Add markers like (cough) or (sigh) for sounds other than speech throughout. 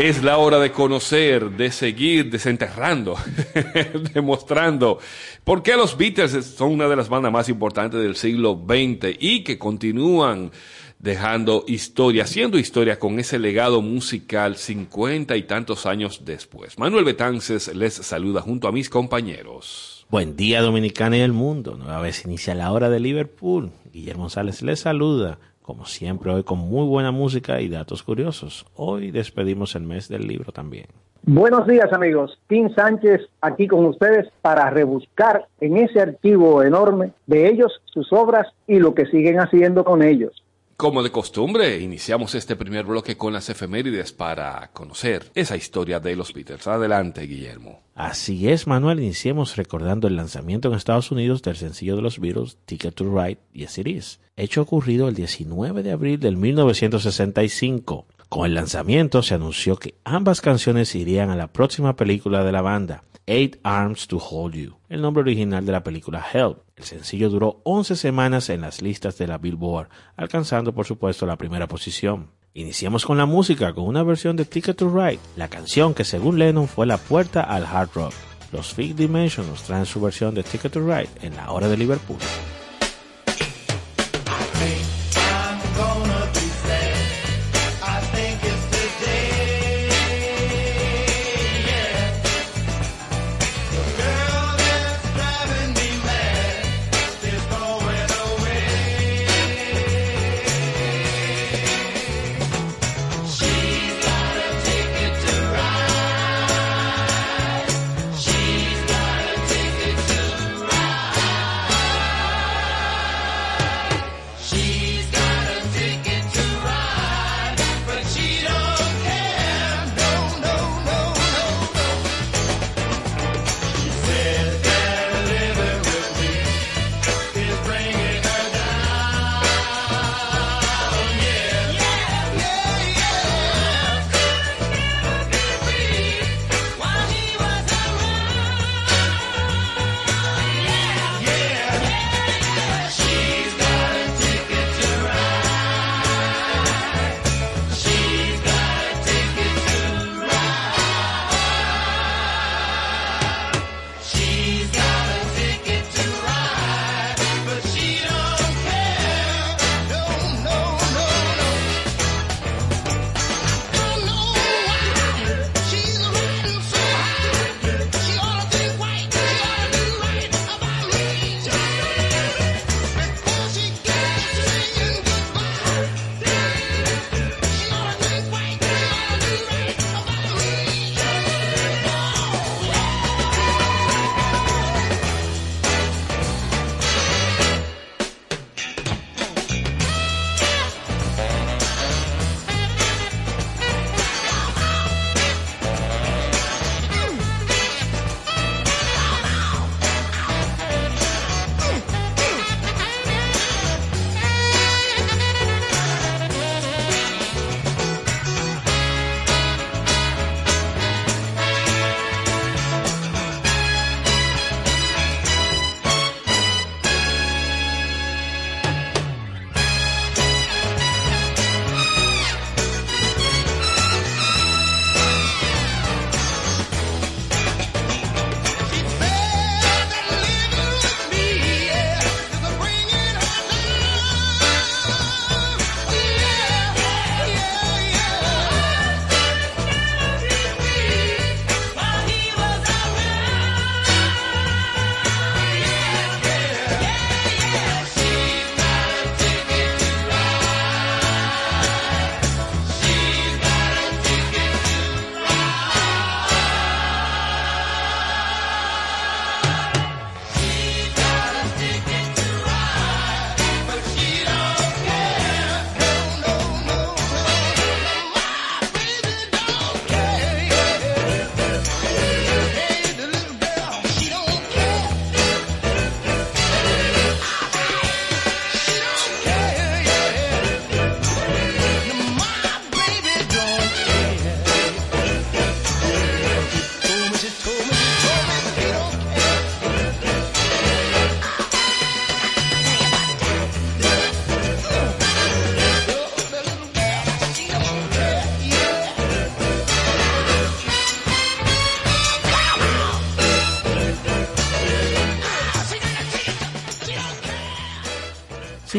Es la hora de conocer, de seguir desenterrando, (laughs) demostrando por qué los Beatles son una de las bandas más importantes del siglo XX y que continúan dejando historia, haciendo historia con ese legado musical cincuenta y tantos años después. Manuel Betances les saluda junto a mis compañeros. Buen día Dominicana y el mundo. Nueva vez inicia la hora de Liverpool. Guillermo González les saluda como siempre hoy con muy buena música y datos curiosos. Hoy despedimos el mes del libro también. Buenos días amigos, Tim Sánchez aquí con ustedes para rebuscar en ese archivo enorme de ellos, sus obras y lo que siguen haciendo con ellos. Como de costumbre, iniciamos este primer bloque con las efemérides para conocer esa historia de los Beatles. Adelante, Guillermo. Así es, Manuel. Iniciemos recordando el lanzamiento en Estados Unidos del sencillo de los Beatles, Ticket to Ride, Yes It Is, hecho ocurrido el 19 de abril del 1965. Con el lanzamiento se anunció que ambas canciones irían a la próxima película de la banda, Eight Arms to Hold You, el nombre original de la película Help. El sencillo duró 11 semanas en las listas de la Billboard, alcanzando por supuesto la primera posición. Iniciamos con la música con una versión de Ticket to Ride, la canción que según Lennon fue la puerta al hard rock. Los Fifth Dimension nos traen su versión de Ticket to Ride en la hora de Liverpool.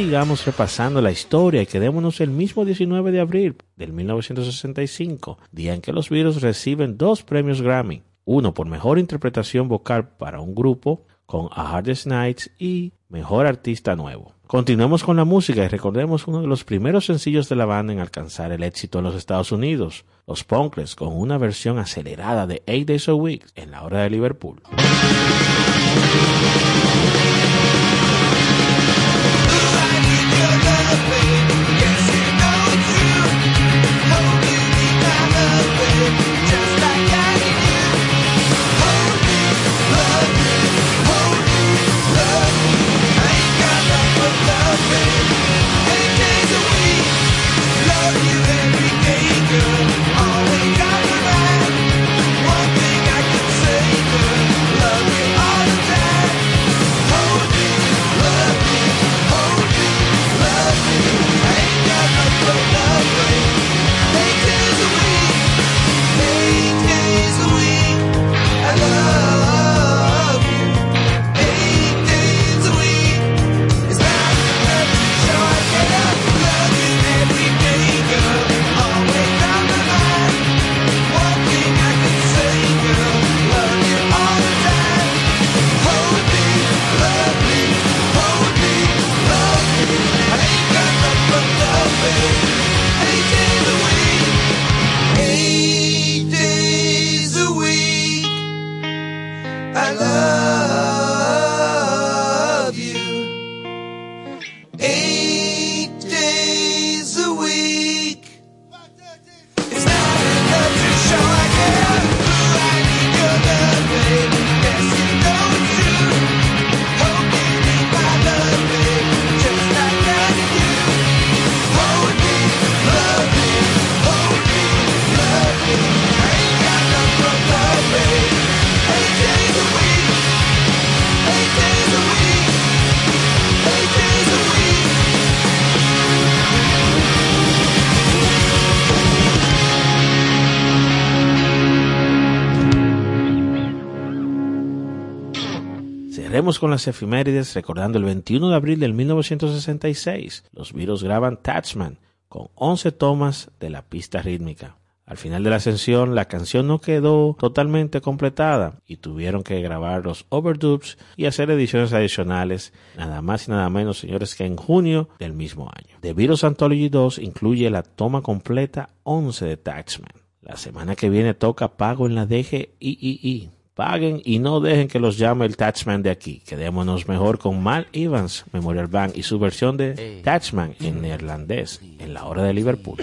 Sigamos repasando la historia y quedémonos el mismo 19 de abril del 1965, día en que los Beatles reciben dos premios Grammy, uno por mejor interpretación vocal para un grupo con A Hardest Nights y Mejor Artista Nuevo. Continuemos con la música y recordemos uno de los primeros sencillos de la banda en alcanzar el éxito en los Estados Unidos, los Punkles, con una versión acelerada de Eight Days a Week en la hora de Liverpool. me con las efemérides recordando el 21 de abril del 1966. Los Beatles graban Touchman con 11 tomas de la pista rítmica. Al final de la ascensión, la canción no quedó totalmente completada y tuvieron que grabar los overdubs y hacer ediciones adicionales, nada más y nada menos, señores, que en junio del mismo año. The Beatles Anthology 2 incluye la toma completa 11 de Touchman. La semana que viene toca Pago en la DGIII Paguen y no dejen que los llame el Taxman de aquí. Quedémonos mejor con Mal Evans Memorial Bank y su versión de Taxman en neerlandés en la hora de Liverpool.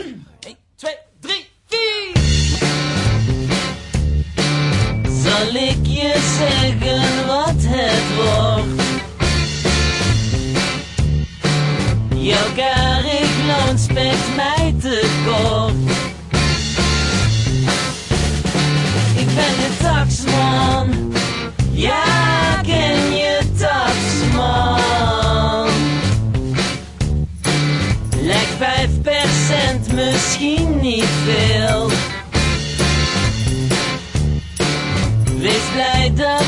Zal ik je zeggen wat het wordt? Jouw karig spekt mij te kort. Misschien niet veel. Wees blij dat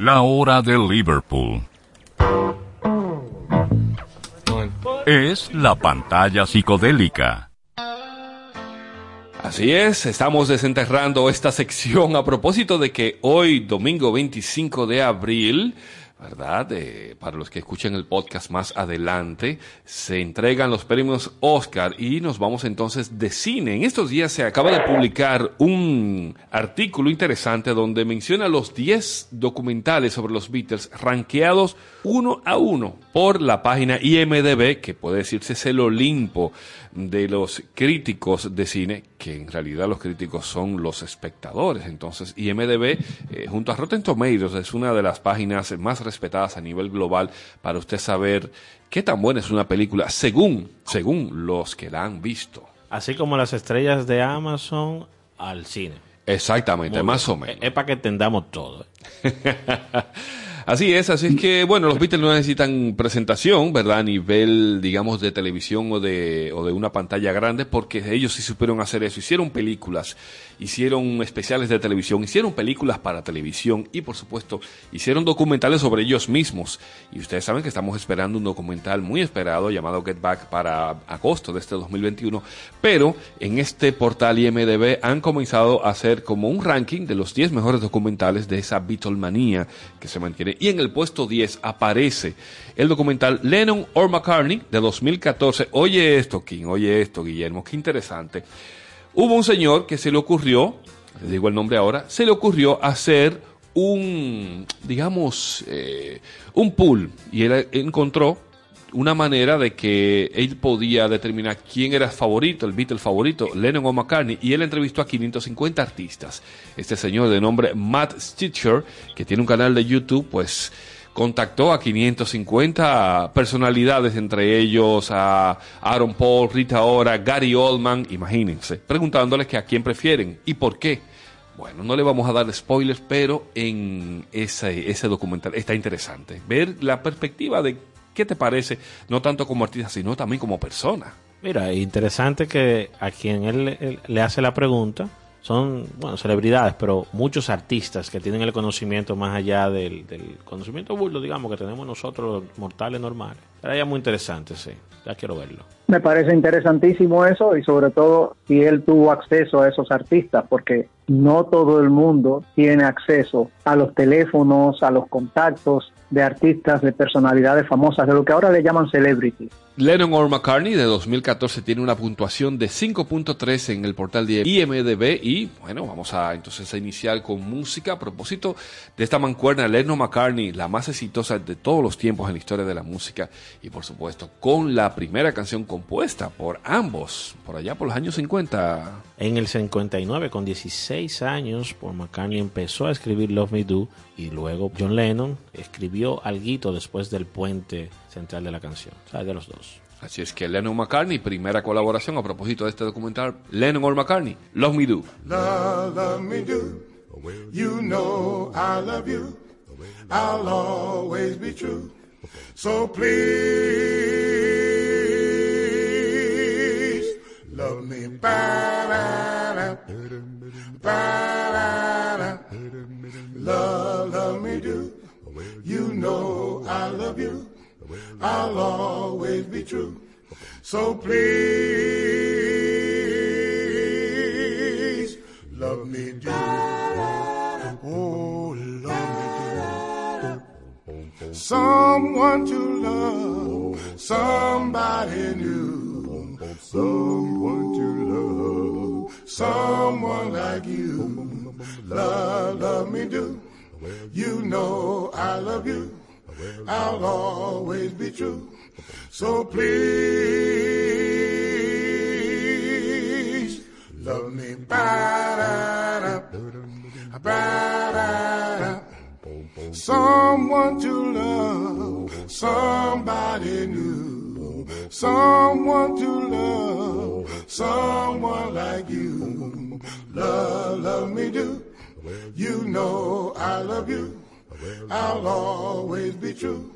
La hora de Liverpool. Es la pantalla psicodélica. Así es, estamos desenterrando esta sección a propósito de que hoy, domingo 25 de abril, ¿verdad? para los que escuchen el podcast más adelante, se entregan los premios Oscar y nos vamos entonces de cine. En estos días se acaba de publicar un artículo interesante donde menciona los 10 documentales sobre los Beatles rankeados uno a uno por la página IMDB, que puede decirse es el Olimpo de los críticos de cine, que en realidad los críticos son los espectadores. Entonces, IMDB, eh, junto a Rotten Tomatoes, es una de las páginas más respetadas a nivel global para usted saber qué tan buena es una película según, según los que la han visto. Así como las estrellas de Amazon al cine. Exactamente, más o menos. Es, para que entendamos todo. ¿eh? (laughs) Así es, así es que, bueno, los Beatles no necesitan presentación, ¿verdad? A nivel, digamos, de televisión o de, o de una pantalla grande, porque ellos sí supieron hacer eso. Hicieron películas, hicieron especiales de televisión, hicieron películas para televisión y, por supuesto, hicieron documentales sobre ellos mismos. Y ustedes saben que estamos esperando un documental muy esperado llamado Get Back para agosto de este 2021. Pero en este portal IMDB han comenzado a hacer como un ranking de los 10 mejores documentales de esa Beatlemanía que se mantiene y en el puesto 10 aparece el documental Lennon or McCartney de 2014. Oye esto, King, oye esto, Guillermo, qué interesante. Hubo un señor que se le ocurrió, le digo el nombre ahora, se le ocurrió hacer un, digamos, eh, un pool y él encontró una manera de que él podía determinar quién era el favorito, el Beatle favorito, Lennon o McCartney, y él entrevistó a 550 artistas. Este señor de nombre Matt Stitcher, que tiene un canal de YouTube, pues contactó a 550 personalidades, entre ellos a Aaron Paul, Rita Ora, Gary Oldman, imagínense, preguntándoles que a quién prefieren y por qué. Bueno, no le vamos a dar spoilers, pero en ese, documental está interesante. Ver la perspectiva de ¿Qué te parece? No tanto como artista, sino también como persona. Mira, interesante que a quien él, le hace la pregunta son, bueno, celebridades, pero muchos artistas que tienen el conocimiento más allá del, conocimiento burdo, digamos, que tenemos nosotros mortales normales. Era muy interesante, sí. Ya quiero verlo. Me parece interesantísimo eso y sobre todo si él tuvo acceso a esos artistas, porque no todo el mundo tiene acceso a los teléfonos, a los contactos de artistas, de personalidades famosas, de lo que ahora le llaman celebrity. Lennon or McCartney de 2014 tiene una puntuación de 5.3 en el portal de IMDB y bueno, vamos a entonces a iniciar con música a propósito de esta mancuerna Lennon McCartney, la más exitosa de todos los tiempos en la historia de la música y por supuesto con la primera canción compuesta por ambos, por allá por los años 50. En el 59, con 16 años, Paul McCartney empezó a escribir Love Me Do y luego John Lennon escribió algo después del puente central de la canción, o sea, de los dos. Así es que Lennon McCartney, primera colaboración a propósito de este documental, Lennon or McCartney, Love Me Do. Love, love me do. You know I love you. I'll always be true. So please love me. Ba-da-da, ba-da-da. Love, love me do. You know I love you. I'll always be true. So please love me do. Oh, love me do. Someone to love, somebody new. Someone to love, someone like you. Love, love me do. You know I love you. I'll always be true. So please love me. Someone to love, somebody new. Someone to love, someone like you. Love, love me do. You know I love you. I'll always be true.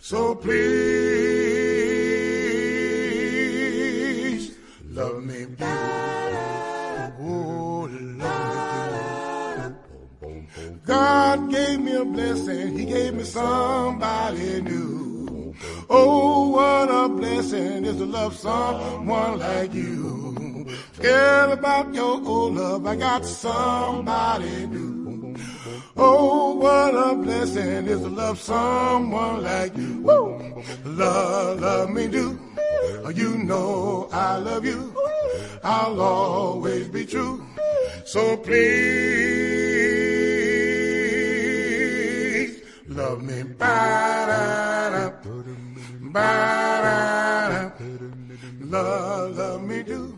So please love me. Oh, love me. God gave me a blessing. He gave me somebody new. Oh, what a blessing is to love someone like you. Forget about your old love. I got somebody new. Oh, what a blessing is to love someone like you. Woo! Love, love me do. Oh, you know I love you. I'll always be true. So please love me. Ba-da-da, ba-da-da. Love, love me do.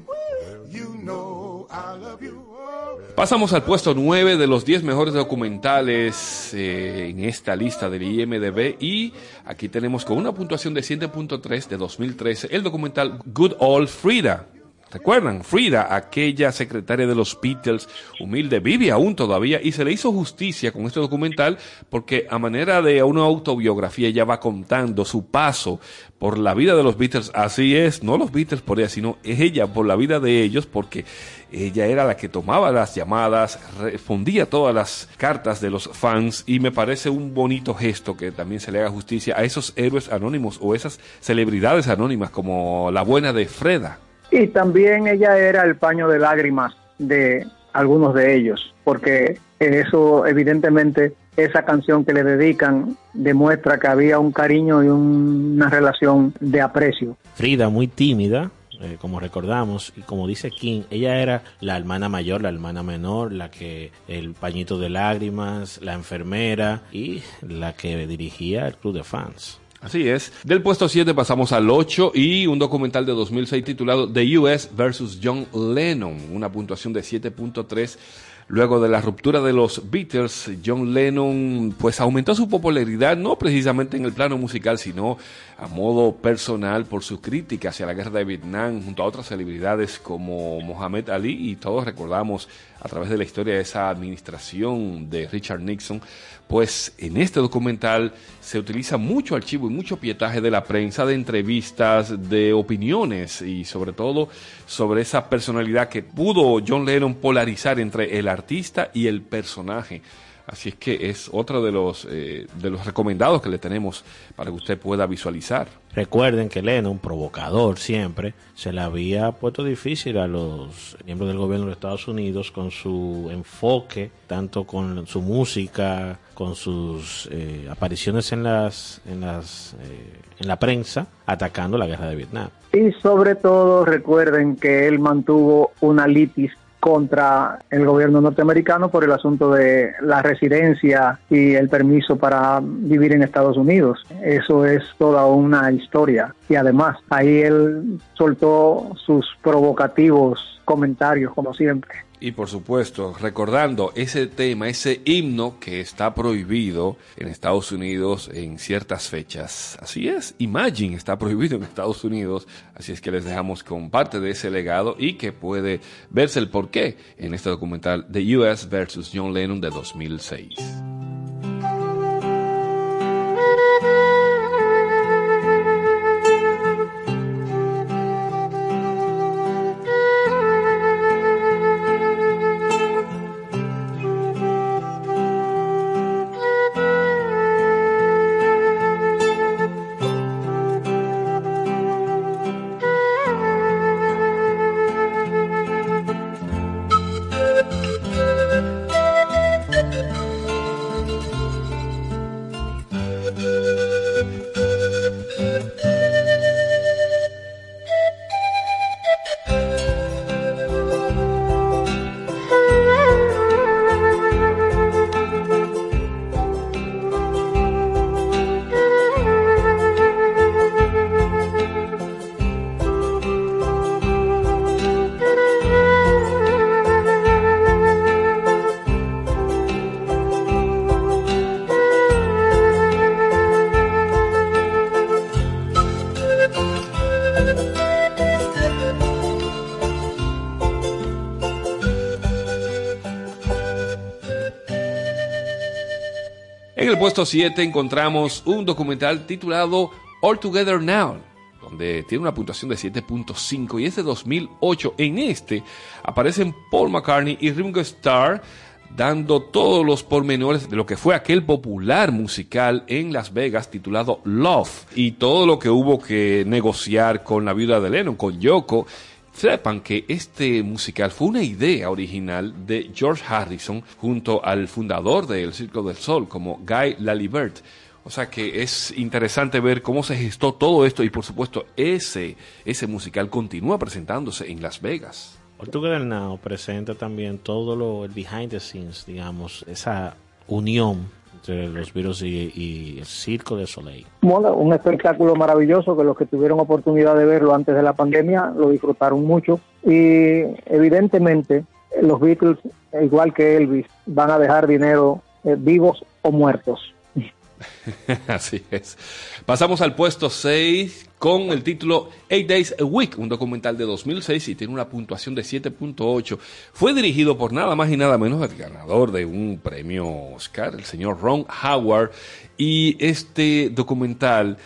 Pasamos al puesto 9 de los 10 mejores documentales eh, en esta lista del IMDB y aquí tenemos con una puntuación de 7.3 de 2013 el documental Good Old Frida. ¿Recuerdan? Frida, aquella secretaria de los Beatles, humilde, vive aún todavía y se le hizo justicia con este documental porque a manera de una autobiografía ella va contando su paso por la vida de los Beatles. Así es, no los Beatles por ella, sino ella por la vida de ellos porque ella era la que tomaba las llamadas, respondía todas las cartas de los fans y me parece un bonito gesto que también se le haga justicia a esos héroes anónimos o esas celebridades anónimas como la buena de Freda. Y también ella era el paño de lágrimas de algunos de ellos, porque eso evidentemente esa canción que le dedican demuestra que había un cariño y un- una relación de aprecio. Frida, muy tímida, eh, como recordamos, y como dice King, ella era la hermana mayor, la hermana menor, la que el pañito de lágrimas, la enfermera y la que dirigía el club de fans. Así es. Del puesto 7 pasamos al 8 y un documental de 2006 titulado The US versus John Lennon, una puntuación de 7.3. Luego de la ruptura de los Beatles, John Lennon pues aumentó su popularidad no precisamente en el plano musical, sino a modo personal por su crítica hacia la guerra de Vietnam junto a otras celebridades como Mohamed Ali y todos recordamos a través de la historia de esa administración de Richard Nixon, pues en este documental se utiliza mucho archivo y mucho pietaje de la prensa, de entrevistas, de opiniones y sobre todo sobre esa personalidad que pudo John Lennon polarizar entre el artista y el personaje. Así es que es otro de los, eh, de los recomendados que le tenemos para que usted pueda visualizar. Recuerden que Lennon, provocador siempre, se le había puesto difícil a los miembros del gobierno de Estados Unidos con su enfoque, tanto con su música, con sus eh, apariciones en las, en las, eh, en la prensa, atacando la guerra de Vietnam. Y sobre todo recuerden que él mantuvo una litis contra el gobierno norteamericano por el asunto de la residencia y el permiso para vivir en Estados Unidos. Eso es toda una historia. Y además, ahí él soltó sus provocativos comentarios, como siempre. Y por supuesto, recordando ese tema, ese himno que está prohibido en Estados Unidos en ciertas fechas. Así es, Imagine está prohibido en Estados Unidos, así es que les dejamos con parte de ese legado y que puede verse el porqué en este documental The US versus John Lennon de 2006. Puesto 7 encontramos un documental titulado All Together Now, donde tiene una puntuación de 7.5 y es de 2008. En este aparecen Paul McCartney y Ringo Starr dando todos los pormenores de lo que fue aquel popular musical en Las Vegas titulado Love y todo lo que hubo que negociar con la viuda de Lennon, con Yoko. Sepan que este musical fue una idea original de George Harrison junto al fundador del Circo del Sol como Guy Lalibert. O sea que es interesante ver cómo se gestó todo esto y por supuesto ese, ese musical continúa presentándose en Las Vegas. Together Now presenta también todo lo el behind the scenes, digamos, esa unión entre los virus y, el Circo de Soleil. Bueno, un espectáculo maravilloso que los que tuvieron oportunidad de verlo antes de la pandemia lo disfrutaron mucho y evidentemente los Beatles, igual que Elvis, van a dejar dinero eh, vivos o muertos. (laughs) Así es. Pasamos al puesto 6 con el título Eight Days a Week, un documental de 2006 y tiene una puntuación de 7.8. Fue dirigido por nada más y nada menos el ganador de un premio Oscar, el señor Ron Howard. Y este documental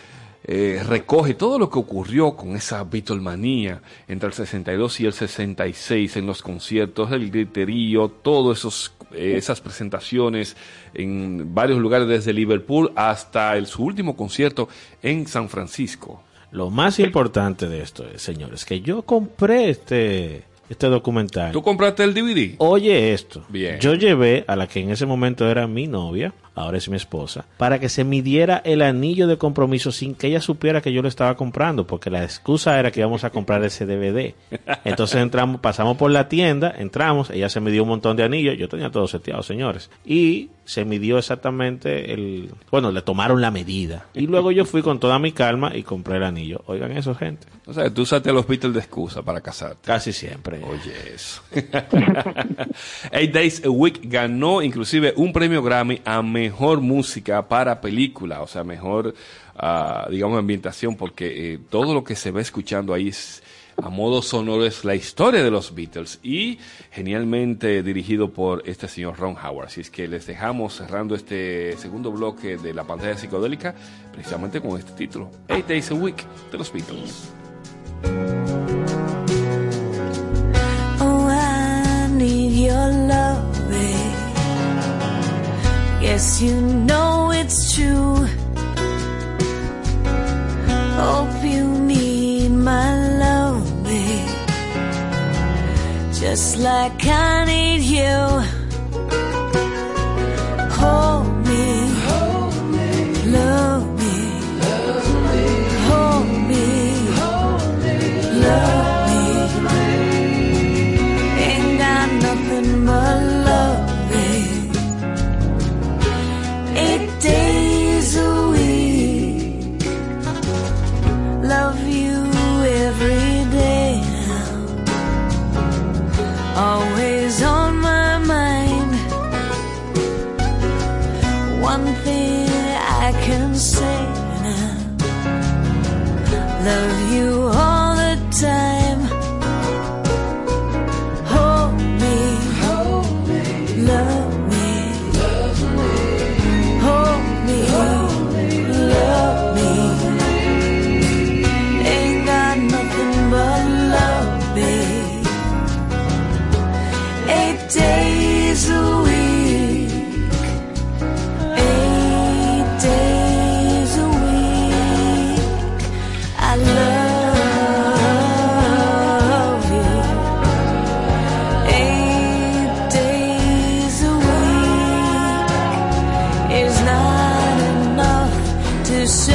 eh, recoge todo lo que ocurrió con esa Beatlemanía entre el 62 y el 66 en los conciertos, el griterío, todas esos eh, esas presentaciones en varios lugares desde Liverpool hasta el, su último concierto en San Francisco. Lo más importante de esto es, señores, que yo compré este, este documental. ¿Tú compraste el DVD? Oye esto. Bien. Yo llevé a la que en ese momento era mi novia, ahora es mi esposa, para que se midiera el anillo de compromiso sin que ella supiera que yo lo estaba comprando, porque la excusa era que íbamos a comprar ese DVD. Entonces entramos, pasamos por la tienda, entramos, ella se midió un montón de anillos, yo tenía todo seteado, señores, y se midió exactamente el, bueno, le tomaron la medida. Y luego yo fui con toda mi calma y compré el anillo. Oigan eso, gente. O sea, tú usaste a los Beatles de excusa para casarte. Casi siempre. Oye, eso. (laughs) Eight Days a Week ganó inclusive un premio Grammy a mejor música para película, o sea, mejor, uh, digamos, ambientación, porque eh, todo lo que se va escuchando ahí es, a modo sonoro es la historia de los Beatles y genialmente dirigido por este señor Ron Howard. Así es que les dejamos cerrando este segundo bloque de la pantalla psicodélica precisamente con este título, Eight Days a Week de los Beatles. Yes, you know it's true. Hope you need my loving. Just like I need you. Hold is not enough to show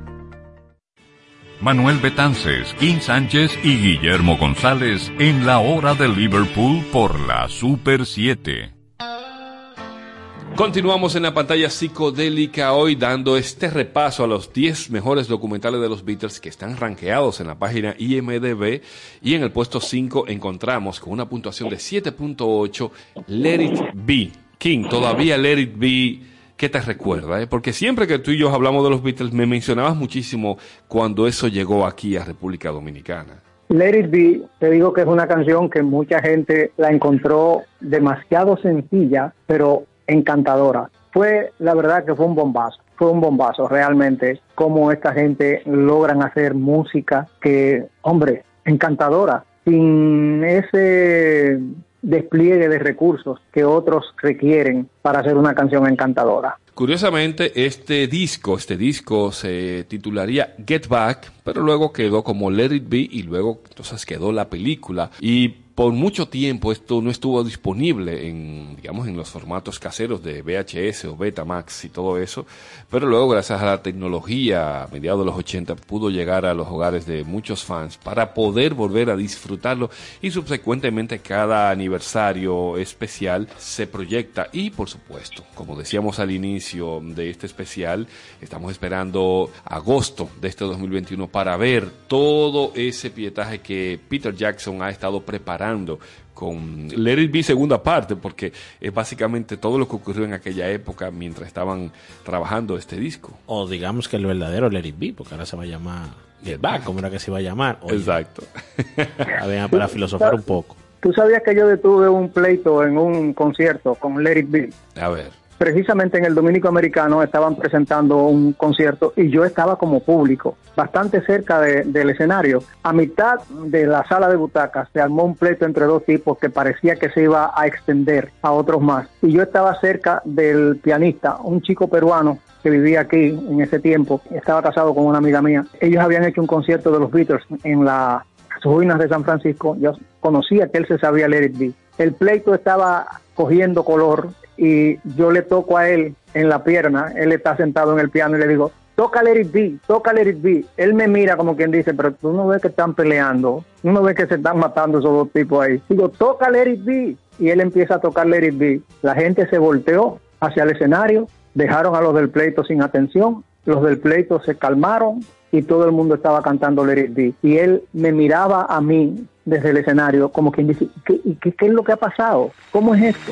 Manuel Betances, Kim Sánchez y Guillermo González en la hora de Liverpool por la Super 7. Continuamos en la pantalla psicodélica hoy dando este repaso a los 10 mejores documentales de los Beatles que están rankeados en la página IMDB y en el puesto 5 encontramos con una puntuación de 7.8 Let It Be. King, todavía Let It Be, ¿qué te recuerda? eh? Porque siempre que tú y yo hablamos de los Beatles me mencionabas muchísimo cuando eso llegó aquí a República Dominicana. Let It Be, te digo que es una canción que mucha gente la encontró demasiado sencilla, pero encantadora. Fue, la verdad que fue un bombazo, fue un bombazo realmente, cómo esta gente logran hacer música que, hombre, encantadora, sin ese despliegue de recursos que otros requieren para hacer una canción encantadora. Curiosamente, este disco, este disco se titularía Get Back, pero luego quedó como Let It Be y luego entonces quedó la película. Y por mucho tiempo esto no estuvo disponible en, digamos, en los formatos caseros de VHS o Betamax y todo eso, pero luego gracias a la tecnología a mediados de los 80 pudo llegar a los hogares de muchos fans para poder volver a disfrutarlo y subsecuentemente cada aniversario especial se proyecta. Y por supuesto, como decíamos al inicio de este especial, estamos esperando agosto de este 2021 para ver todo ese pietaje que Peter Jackson ha estado preparando con Let It Be segunda parte, porque es básicamente todo lo que ocurrió en aquella época mientras estaban trabajando este disco. O digamos que el verdadero Let It Be, porque ahora se va a llamar Get Back, como era que se iba a llamar. Oye, Exacto. a ver, para filosofar un poco. ¿Tú sabías que yo detuve un pleito en un concierto con Let It Be? A ver. Precisamente en el Dominico Americano estaban presentando un concierto y yo estaba como público, bastante cerca de- del escenario. A mitad de la sala de butacas se armó un pleito entre dos tipos que parecía que se iba a extender a otros más. Y yo estaba cerca del pianista, un chico peruano que vivía aquí en ese tiempo, estaba casado con una amiga mía. Ellos habían hecho un concierto de los Beatles en la- las ruinas de San Francisco. Yo conocía que él se sabía Let It Be. El pleito estaba cogiendo color y yo le toco a él en la pierna, él está sentado en el piano y le digo, toca Let It Be, toca Let It Be. Él me mira como quien dice, pero tú no ves que están peleando, tú no ves que se están matando esos dos tipos ahí. Digo, toca Let It Be. y él empieza a tocar Let It Be, la gente se volteó hacia el escenario, dejaron a los del pleito sin atención, los del pleito se calmaron y todo el mundo estaba cantando Let It Be. Y él me miraba a mí desde el escenario como quien dice, ¿qué, qué es lo que ha pasado? ¿Cómo es esto?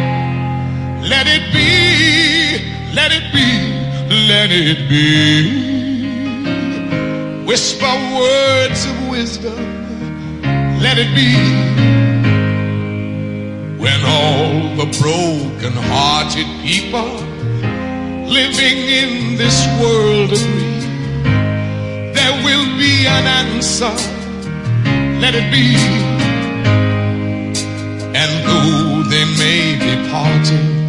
Let it be, let it be, let it be. Whisper words of wisdom, let it be. When all the broken hearted people living in this world agree, there will be an answer, let it be. And though they may be parted,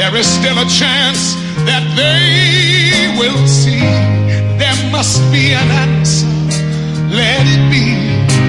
there is still a chance that they will see. There must be an answer. Let it be.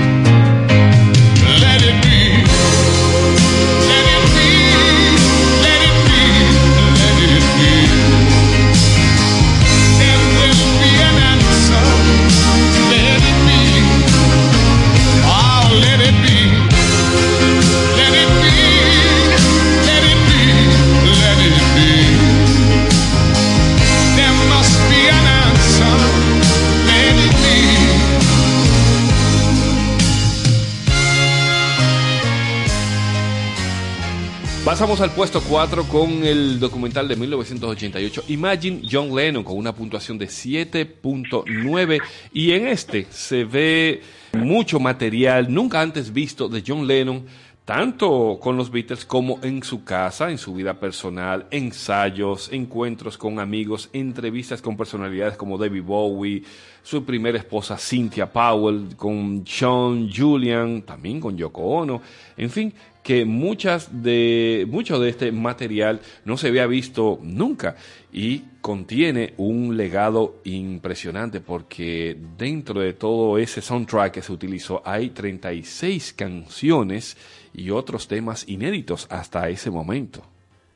Pasamos al puesto 4 con el documental de 1988 Imagine John Lennon con una puntuación de 7.9 y en este se ve mucho material nunca antes visto de John Lennon tanto con los Beatles como en su casa, en su vida personal, ensayos, encuentros con amigos, entrevistas con personalidades como David Bowie, su primera esposa Cynthia Powell, con Sean Julian, también con Yoko Ono, en fin, que muchas de, mucho de este material no se había visto nunca y contiene un legado impresionante porque dentro de todo ese soundtrack que se utilizó hay 36 canciones y otros temas inéditos hasta ese momento.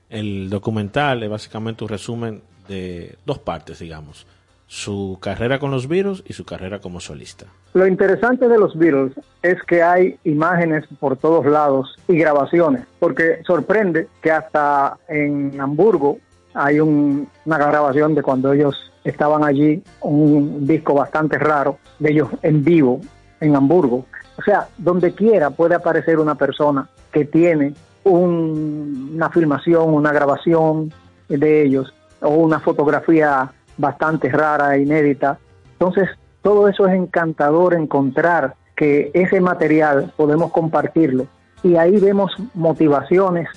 El documental es básicamente un resumen de dos partes, digamos. Su carrera con los Beatles y su carrera como solista. Lo interesante de los Beatles es que hay imágenes por todos lados y grabaciones, porque sorprende que hasta en Hamburgo hay un- una grabación de cuando ellos estaban allí, un disco bastante raro de ellos en vivo en Hamburgo. O sea, donde quiera puede aparecer una persona que tiene un- una filmación, una grabación de ellos o una fotografía bastante rara, e inédita. Entonces, todo eso es encantador encontrar que ese material podemos compartirlo y ahí vemos motivaciones,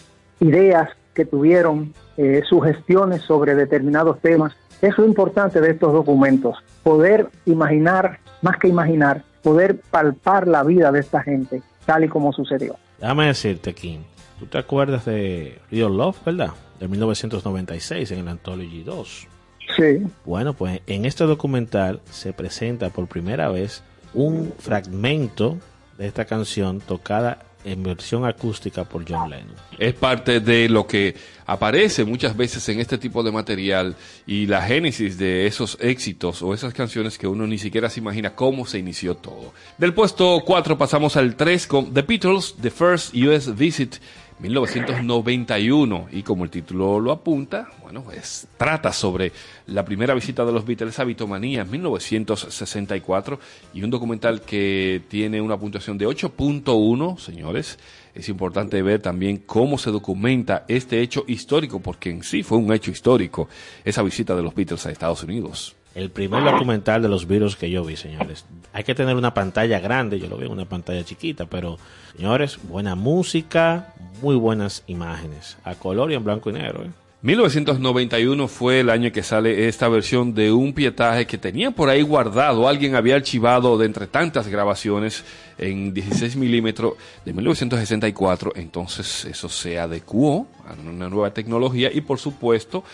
ideas que tuvieron, eh, sugestiones sobre determinados temas. Es lo importante de estos documentos, poder imaginar, más que imaginar, poder palpar la vida de esta gente tal y como sucedió. Déjame decirte, Kim, tú te acuerdas de Real Love, ¿verdad? De 1996 en el Anthology 2. Sí, Bueno, pues en este documental se presenta por primera vez un fragmento de esta canción tocada en versión acústica por John Lennon. Es parte de lo que aparece muchas veces en este tipo de material y la génesis de esos éxitos o esas canciones que uno ni siquiera se imagina cómo se inició todo. Del puesto 4 pasamos al 3 con The Beatles, The First US Visit 1991 y como el título lo apunta, bueno, pues trata sobre la primera visita de los Beatles a Bitomanía en 1964 y un documental que tiene una puntuación de 8.1, señores. Es importante ver también cómo se documenta este hecho histórico, porque en sí fue un hecho histórico esa visita de los Beatles a Estados Unidos. El primer documental de los virus que yo vi, señores. Hay que tener una pantalla grande, yo lo vi en una pantalla chiquita, pero, señores, buena música, muy buenas imágenes, a color y en blanco y negro. ¿eh? 1991 fue el año que sale esta versión de un pietaje que tenía por ahí guardado, alguien había archivado de entre tantas grabaciones en 16 milímetros de 1964, entonces eso se adecuó a una nueva tecnología y por supuesto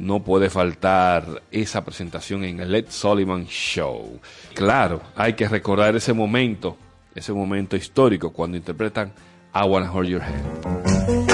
no puede faltar esa presentación en el Led Sullivan Show. Claro, hay que recordar ese momento, ese momento histórico cuando interpretan I Wanna Hold Your Hand.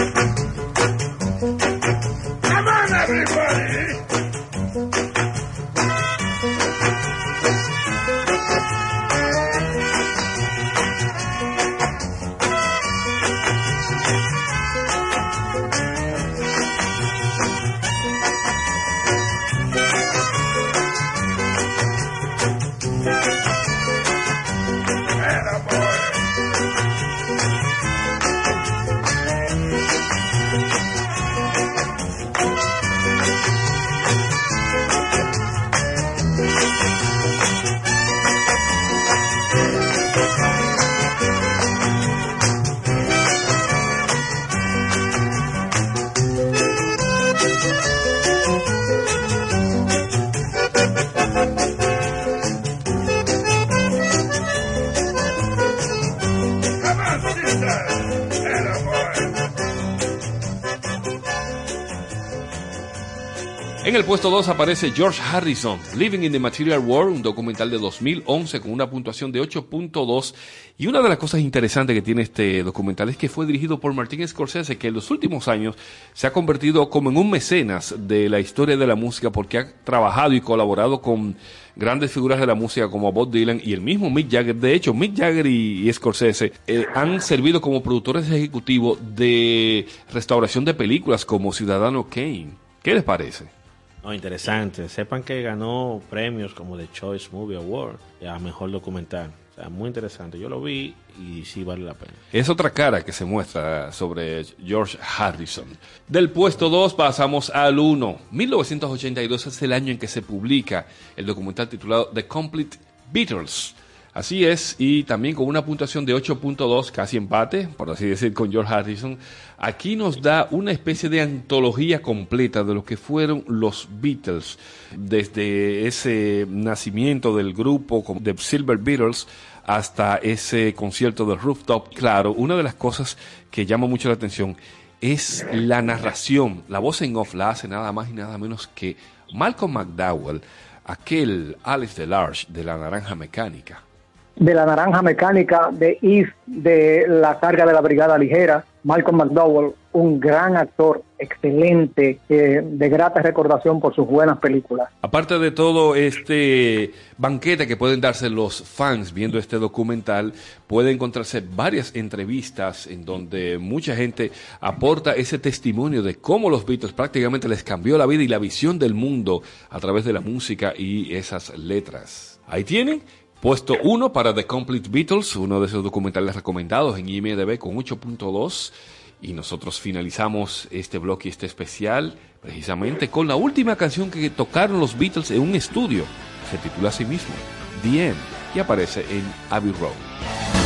El puesto 2 aparece George Harrison, Living in the Material World, un documental de 2011 con una puntuación de 8.2. Y una de las cosas interesantes que tiene este documental es que fue dirigido por Martin Scorsese, que en los últimos años se ha convertido como en un mecenas de la historia de la música porque ha trabajado y colaborado con grandes figuras de la música como Bob Dylan y el mismo Mick Jagger. De hecho, Mick Jagger y, Scorsese eh, han servido como productores ejecutivos de restauración de películas como Ciudadano Kane. ¿Qué les parece? No, interesante. Sepan que ganó premios como The Choice Movie Award a Mejor Documental. O sea, muy interesante. Yo lo vi y sí vale la pena. Es otra cara que se muestra sobre George Harrison. Del puesto 2 pasamos al 1. 1982 es el año en que se publica el documental titulado The Complete Beatles Así es, y también con una puntuación de 8.2, casi empate, por así decir, con George Harrison, aquí nos da una especie de antología completa de lo que fueron los Beatles, desde ese nacimiento del grupo de Silver Beatles hasta ese concierto del rooftop. Claro, una de las cosas que llama mucho la atención es la narración. La voz en off la hace nada más y nada menos que Malcolm McDowell, aquel Alex DeLarge de la Naranja Mecánica de la naranja mecánica, de If, de la carga de la brigada ligera, Malcolm McDowell, un gran actor, excelente, eh, de grata recordación por sus buenas películas. Aparte de todo este banquete que pueden darse los fans viendo este documental, puede encontrarse varias entrevistas en donde mucha gente aporta ese testimonio de cómo los Beatles prácticamente les cambió la vida y la visión del mundo a través de la música y esas letras. Ahí tienen Puesto 1 para The Complete Beatles, uno de esos documentales recomendados en IMDB con 8.2. Y nosotros finalizamos este bloque, este especial, precisamente con la última canción que tocaron los Beatles en un estudio. Se titula a sí mismo, The End, y aparece en Abbey Road.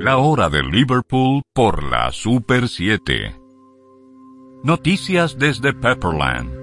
La hora de Liverpool por la Super 7. Noticias desde Pepperland.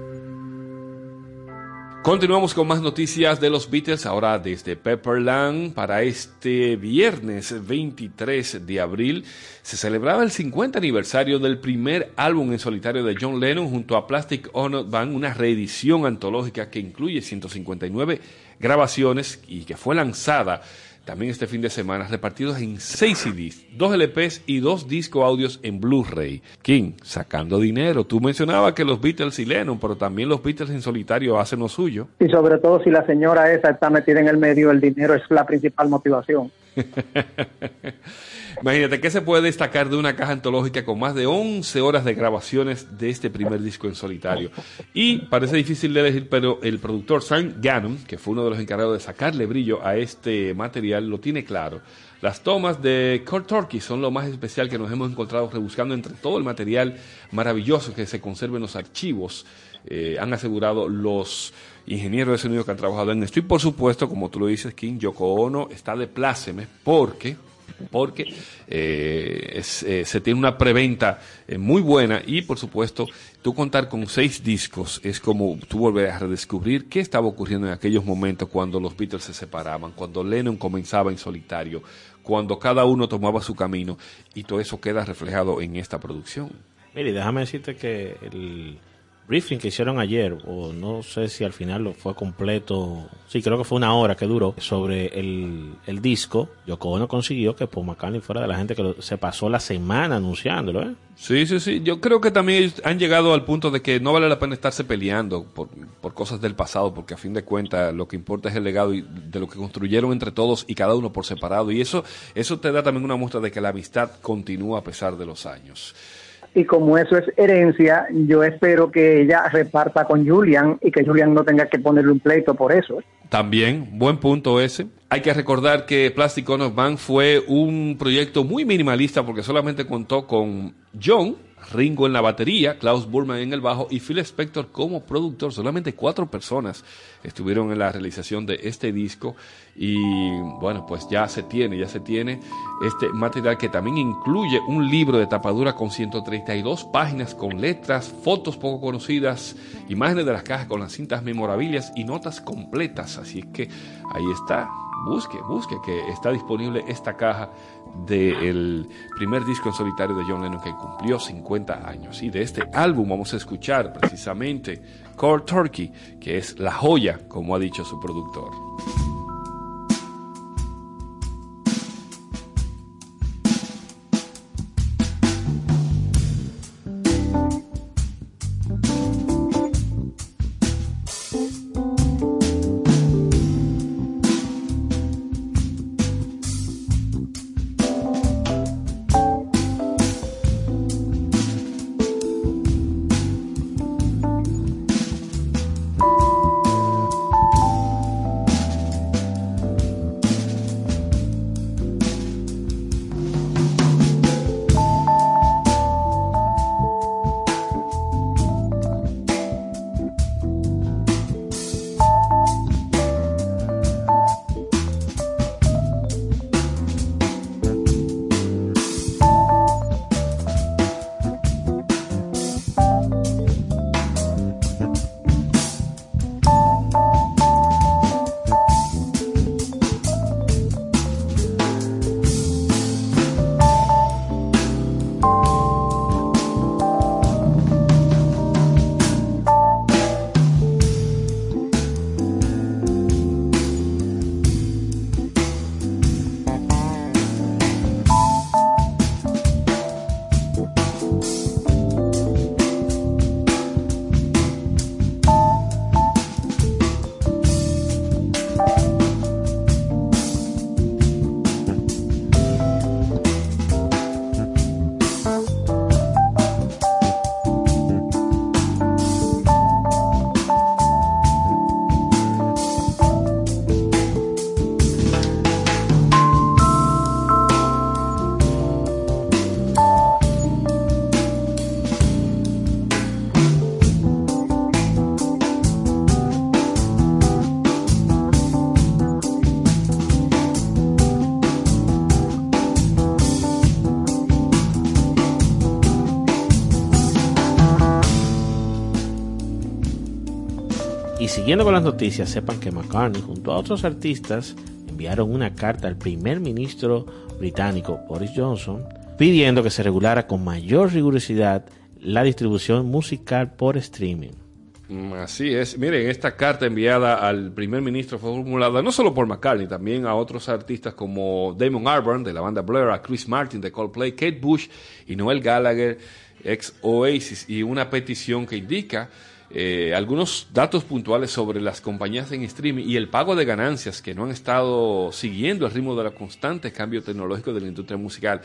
Continuamos con más noticias de los Beatles ahora desde Pepperland. Para este viernes 23 de abril se celebraba el 50 aniversario del primer álbum en solitario de John Lennon junto a Plastic Ono Band, una reedición antológica que incluye 159 grabaciones y que fue lanzada también este fin de semana, repartidos en 6 CDs, 2 LPs y 2 discos audios en Blu-ray. King, sacando dinero. Tú mencionabas que los Beatles y Lennon, pero también los Beatles en solitario hacen lo suyo. Y sobre todo si la señora esa está metida en el medio, el dinero es la principal motivación. (laughs) Imagínate, ¿qué se puede destacar de una caja antológica con más de 11 horas de grabaciones de este primer disco en solitario? Y parece difícil de elegir, pero el productor Sam Gannon, que fue uno de los encargados de sacarle brillo a este material, lo tiene claro. Las tomas de Kurt Turkey son lo más especial que nos hemos encontrado rebuscando entre todo el material maravilloso que se conserva en los archivos. Eh, han asegurado los ingenieros de sonido que han trabajado en esto. Y por supuesto, como tú lo dices, King, Yoko Ono está de pláceme porque porque eh, eh, se tiene una preventa eh, muy buena y por supuesto tú contar con seis discos es como tú volver a redescubrir qué estaba ocurriendo en aquellos momentos cuando los Beatles se separaban, cuando Lennon comenzaba en solitario, cuando cada uno tomaba su camino y todo eso queda reflejado en esta producción. Mire, déjame decirte que el briefing que hicieron ayer, o no sé si al final lo fue completo, sí, creo que fue una hora que duró, sobre el, el disco, Yoko Ono consiguió que Paul fuera de la gente que lo- se pasó la semana anunciándolo, ¿eh? Sí, sí, sí. Yo creo que también han llegado al punto de que no vale la pena estarse peleando por, por cosas del pasado, porque a fin de cuentas lo que importa es el legado y de lo que construyeron entre todos y cada uno por separado. Y eso, eso te da también una muestra de que la amistad continúa a pesar de los años. Y como eso es herencia, yo espero que ella reparta con Julian y que Julian no tenga que ponerle un pleito por eso. También, buen punto ese. Hay que recordar que Plastic Ono Band fue un proyecto muy minimalista porque solamente contó con John, Ringo en la batería, Klaus Burman en el bajo y Phil Spector como productor. Solamente cuatro personas estuvieron en la realización de este disco y bueno, pues ya se tiene, ya se tiene este material que también incluye un libro de tapadura con 132 páginas con letras, fotos poco conocidas, imágenes de las cajas con las cintas memorabillas y notas completas. Así es que ahí está, busque, busque que está disponible esta caja del primer disco en solitario de John Lennon que cumplió 50 años. Y de este álbum vamos a escuchar precisamente Cold Turkey, que es la joya, como ha dicho su productor. Siguiendo con las noticias, sepan que McCartney junto a otros artistas enviaron una carta al primer ministro británico Boris Johnson pidiendo que se regulara con mayor rigurosidad la distribución musical por streaming. Mm, Así es. Miren, esta carta enviada al primer ministro fue formulada no solo por McCartney, también a otros artistas como Damon Albarn de la banda Blair, a Chris Martin de Coldplay, Kate Bush y Noel Gallagher, ex Oasis, y una petición que indica eh, algunos datos puntuales sobre las compañías en streaming y el pago de ganancias que no han estado siguiendo el ritmo de los constantes cambios tecnológicos de la industria musical.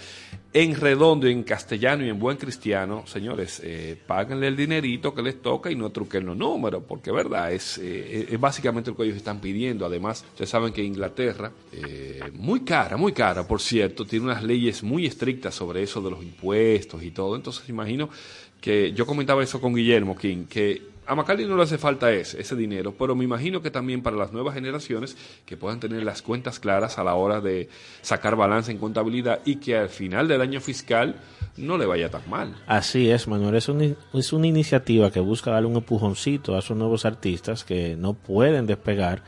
En redondo, en castellano y en buen cristiano, señores, eh, páganle el dinerito que les toca y no truquen los números, porque verdad, es, eh, es básicamente lo que ellos están pidiendo. Además, ustedes saben que Inglaterra, eh, muy cara, muy cara, por cierto, tiene unas leyes muy estrictas sobre eso de los impuestos y todo. Entonces, imagino que yo comentaba eso con Guillermo King, que a McCartney no le hace falta ese, ese dinero, pero me imagino que también para las nuevas generaciones que puedan tener las cuentas claras a la hora de sacar balance en contabilidad y que al final del año fiscal no le vaya tan mal. Así es, Manuel. Es, un- es una iniciativa que busca darle un empujoncito a esos nuevos artistas que no pueden despegar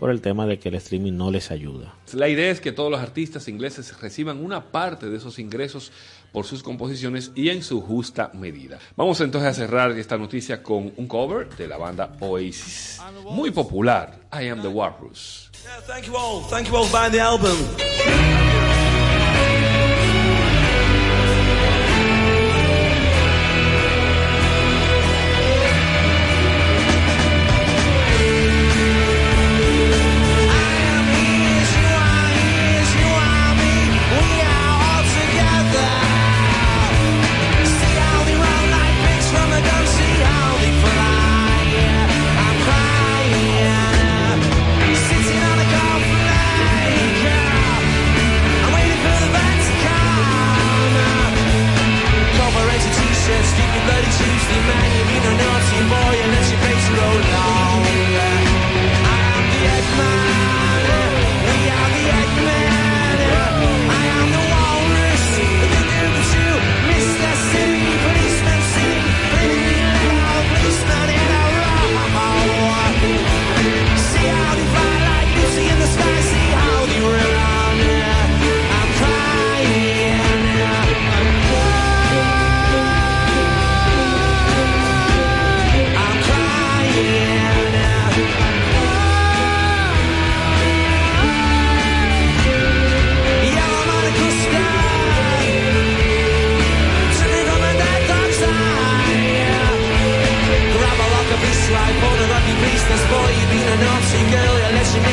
por el tema de que el streaming no les ayuda. La idea es que todos los artistas ingleses reciban una parte de esos ingresos por sus composiciones y en su justa medida. Vamos entonces a cerrar esta noticia con un cover de la banda Oasis, muy popular, I Am the Walrus. Yeah, thank you all. Thank you all for buying the album.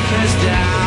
You let your knickers down.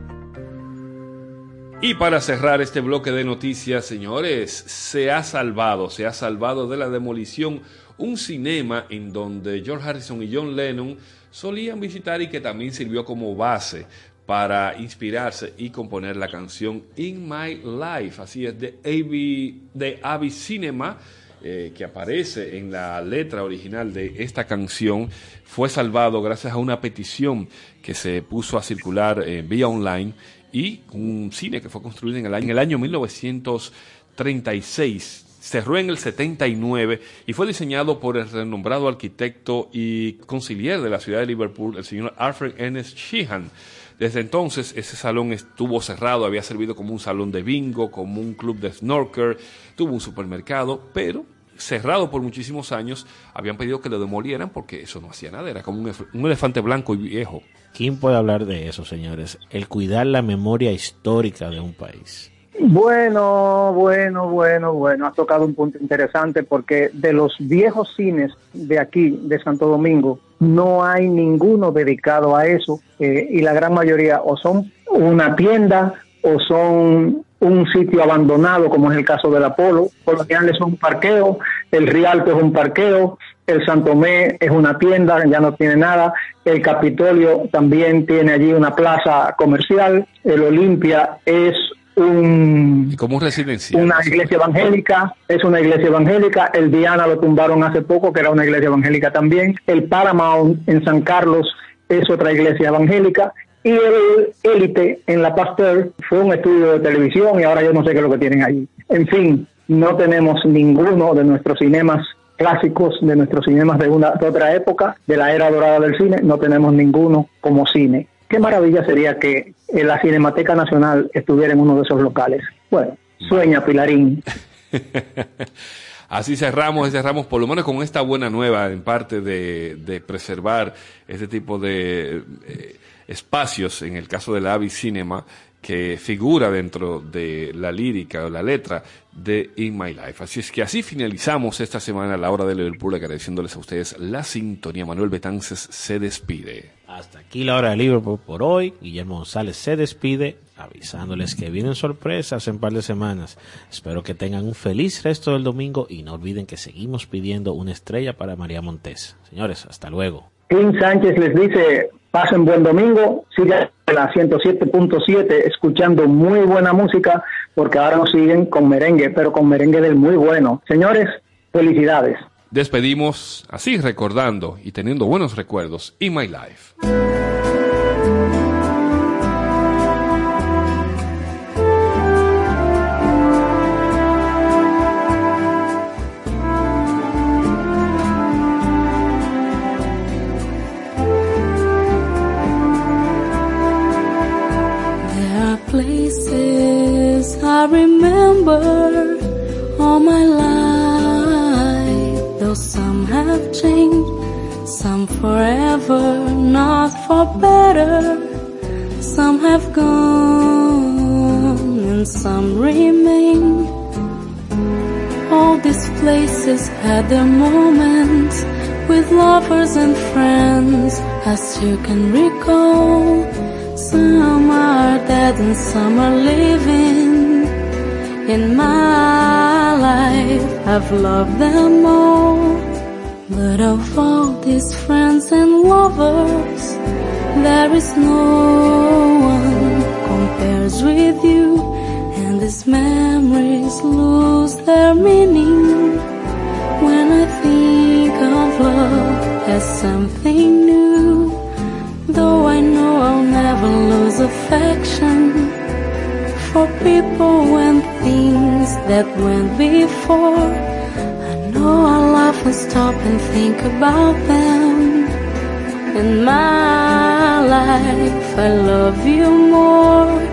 Y para cerrar este bloque de noticias, señores, se ha salvado, se ha salvado de la demolición un cinema en donde George Harrison y John Lennon solían visitar y que también sirvió como base para inspirarse y componer la canción In My Life. Así es, de Abbey, de Abbey Cinema, eh, que aparece en la letra original de esta canción, fue salvado gracias a una petición que se puso a circular eh, vía online y un cine que fue construido en el año, el año 1936. Cerró en el 79 y fue diseñado por el renombrado arquitecto y conciliar de la ciudad de Liverpool, el señor Alfred Ernest Sheehan. Desde entonces ese salón estuvo cerrado, había servido como un salón de bingo, como un club de snorkel, tuvo un supermercado, pero cerrado por muchísimos años, habían pedido que lo demolieran porque eso no hacía nada, era como un, un elefante blanco y viejo. ¿Quién puede hablar de eso, señores? El cuidar la memoria histórica de un país. Bueno, bueno, bueno, bueno, has tocado un punto interesante porque de los viejos cines de aquí, de Santo Domingo, no hay ninguno dedicado a eso eh, y la gran mayoría o son una tienda o son un sitio abandonado, como es el caso del Apolo. Por lo general es un parqueo, el Rialto es un parqueo, el Santomé es una tienda, ya no tiene nada, el Capitolio también tiene allí una plaza comercial, el Olimpia es un como un una iglesia evangélica, es una iglesia evangélica, el Diana lo tumbaron hace poco, que era una iglesia evangélica también, el Paramount en San Carlos es otra iglesia evangélica, y el Élite en La Pasteur fue un estudio de televisión y ahora yo no sé qué es lo que tienen ahí. En fin, no tenemos ninguno de nuestros cinemas clásicos, de nuestros cinemas de, una, de otra época, de la era dorada del cine, no tenemos ninguno como cine. Qué maravilla sería que eh, la Cinemateca Nacional estuviera en uno de esos locales. Bueno, sueña Pilarín. (laughs) Así cerramos y cerramos por lo menos con esta buena nueva en parte de, de preservar este tipo de eh, espacios, en el caso de la Cinema, que figura dentro de la lírica o la letra de In My Life. Así es que así finalizamos esta semana la hora de Liverpool agradeciéndoles a ustedes la sintonía. Manuel Betances se despide. Hasta aquí la hora de Liverpool por hoy. Guillermo González se despide avisándoles que vienen sorpresas en un par de semanas. Espero que tengan un feliz resto del domingo y no olviden que seguimos pidiendo una estrella para María Montes. Señores, hasta luego. Tim Sánchez les dice, pasen buen domingo, sigan en la 107.7 escuchando muy buena música, porque ahora nos siguen con merengue, pero con merengue del muy bueno. Señores, felicidades. Despedimos así recordando y teniendo buenos recuerdos In My Life. Some forever, not for better. Some have gone and some remain. All these places had their moments with lovers and friends, as you can recall. Some are dead and some are living. In my life, I've loved them all. But of all these friends and lovers, there is no one compares with you. And these memories lose their meaning. When I think of love as something new, though I know I'll never lose affection for people and things that went before. And stop and think about them. In my life, I love you more.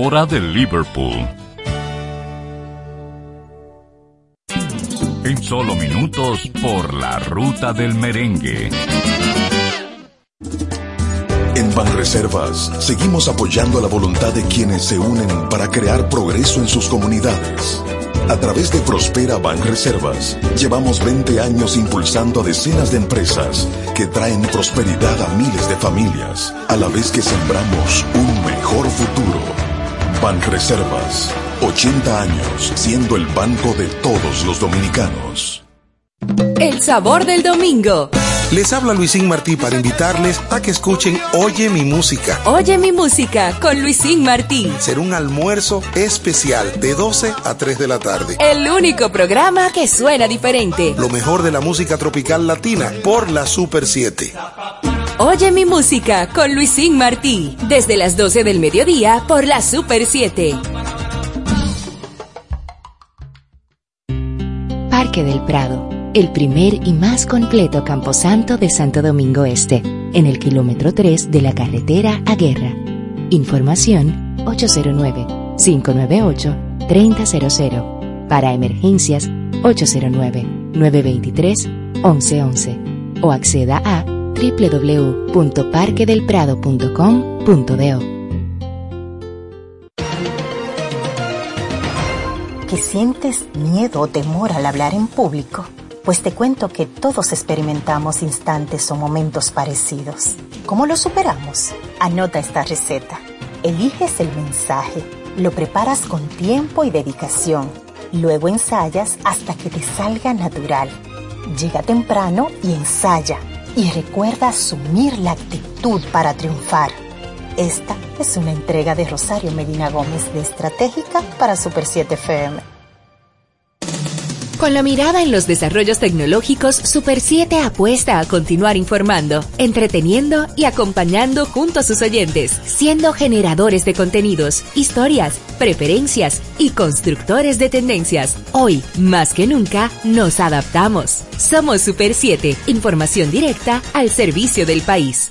Hora de Liverpool. En solo minutos por la ruta del merengue. En Banreservas seguimos apoyando la voluntad de quienes se unen para crear progreso en sus comunidades. A través de Prospera Banreservas, llevamos 20 años impulsando a decenas de empresas que traen prosperidad a miles de familias, a la vez que sembramos un mejor futuro. Banreservas, 80 años siendo el banco de todos los dominicanos. El sabor del domingo. Les habla Luisín Martí para invitarles a que escuchen Oye mi música. Oye mi música con Luisín Martí. Será un almuerzo especial de 12 a 3 de la tarde. El único programa que suena diferente. Lo mejor de la música tropical latina por la Super 7. Oye mi música con Luisín Martí. Desde las 12 del mediodía por la Super 7. Parque del Prado, el primer y más completo camposanto de Santo Domingo Este, en el kilómetro 3 de la carretera a Guerra. Información 809-598-3000. Para emergencias 809-923-1111. O acceda a www.parquedelprado.com.do. ¿Que sientes miedo o temor al hablar en público? Pues te cuento que todos experimentamos instantes o momentos parecidos. ¿Cómo lo superamos? Anota esta receta. Eliges el mensaje, lo preparas con tiempo y dedicación. Luego ensayas hasta que te salga natural. Llega temprano y ensaya. Y recuerda asumir la actitud para triunfar. Esta es una entrega de Rosario Medina Gómez de Estratégica para Super 7 FM. Con la mirada en los desarrollos tecnológicos, Super 7 apuesta a continuar informando, entreteniendo y acompañando junto a sus oyentes, siendo generadores de contenidos, historias, preferencias y constructores de tendencias. Hoy, más que nunca, nos adaptamos. Somos Super 7, información directa al servicio del país.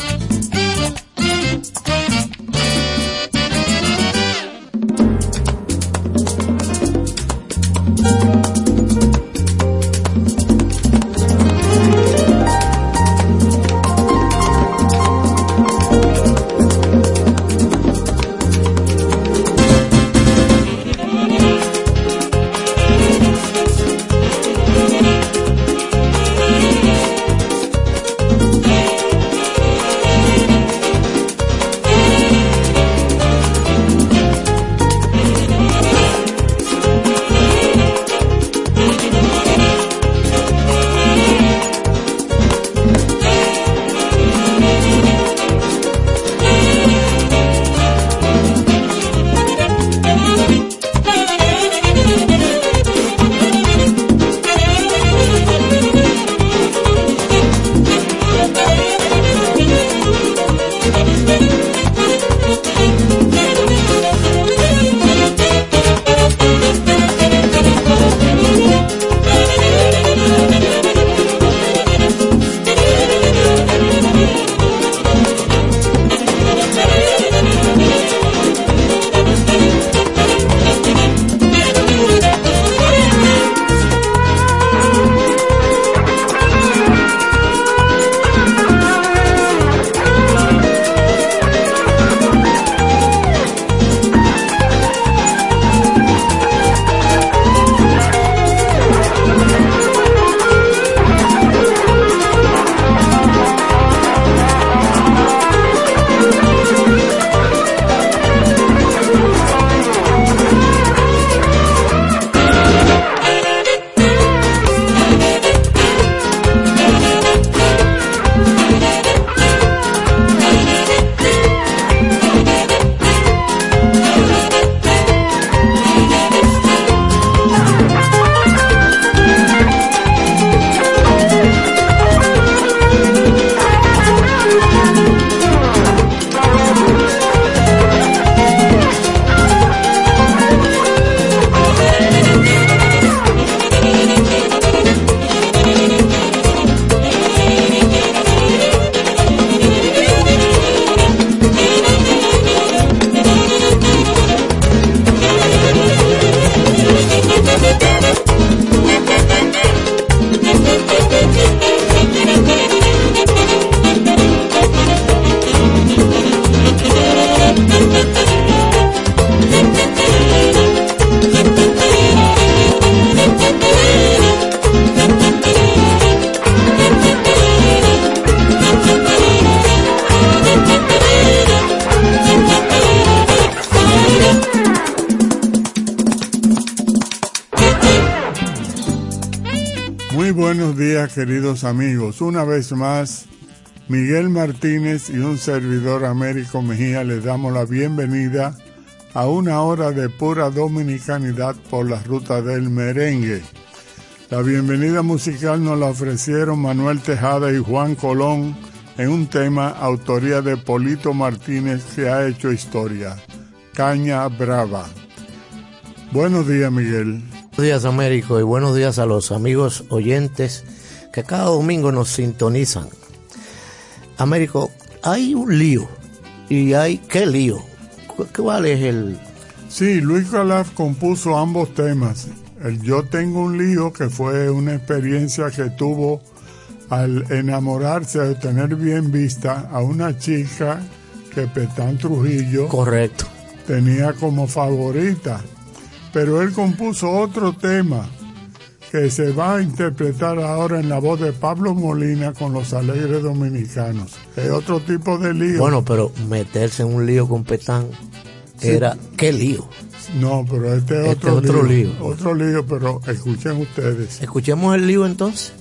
Amigos. Una vez más, Miguel Martínez y un servidor Américo Mejía les damos la bienvenida a una hora de pura dominicanidad por la ruta del merengue. La bienvenida musical nos la ofrecieron Manuel Tejada y Juan Colón en un tema autoría de Polito Martínez que ha hecho historia, Caña Brava. Buenos días, Miguel. Buenos días, Américo, y buenos días a los amigos oyentes que cada domingo nos sintonizan. Américo, hay un lío. ¿Y hay qué lío? ¿Cuál es el...? Sí, Luis Calaf compuso ambos temas. El Yo tengo un lío, que fue una experiencia que tuvo al enamorarse, de tener bien vista a una chica que Petán Trujillo... Correcto. Tenía como favorita. Pero él compuso otro tema que se va a interpretar ahora en la voz de Pablo Molina con los alegres dominicanos. Es otro tipo de lío. Bueno, pero meterse en un lío con Petán era qué lío. No, pero este es Este otro, otro lío. Otro lío, pero escuchen ustedes. Escuchemos el lío entonces.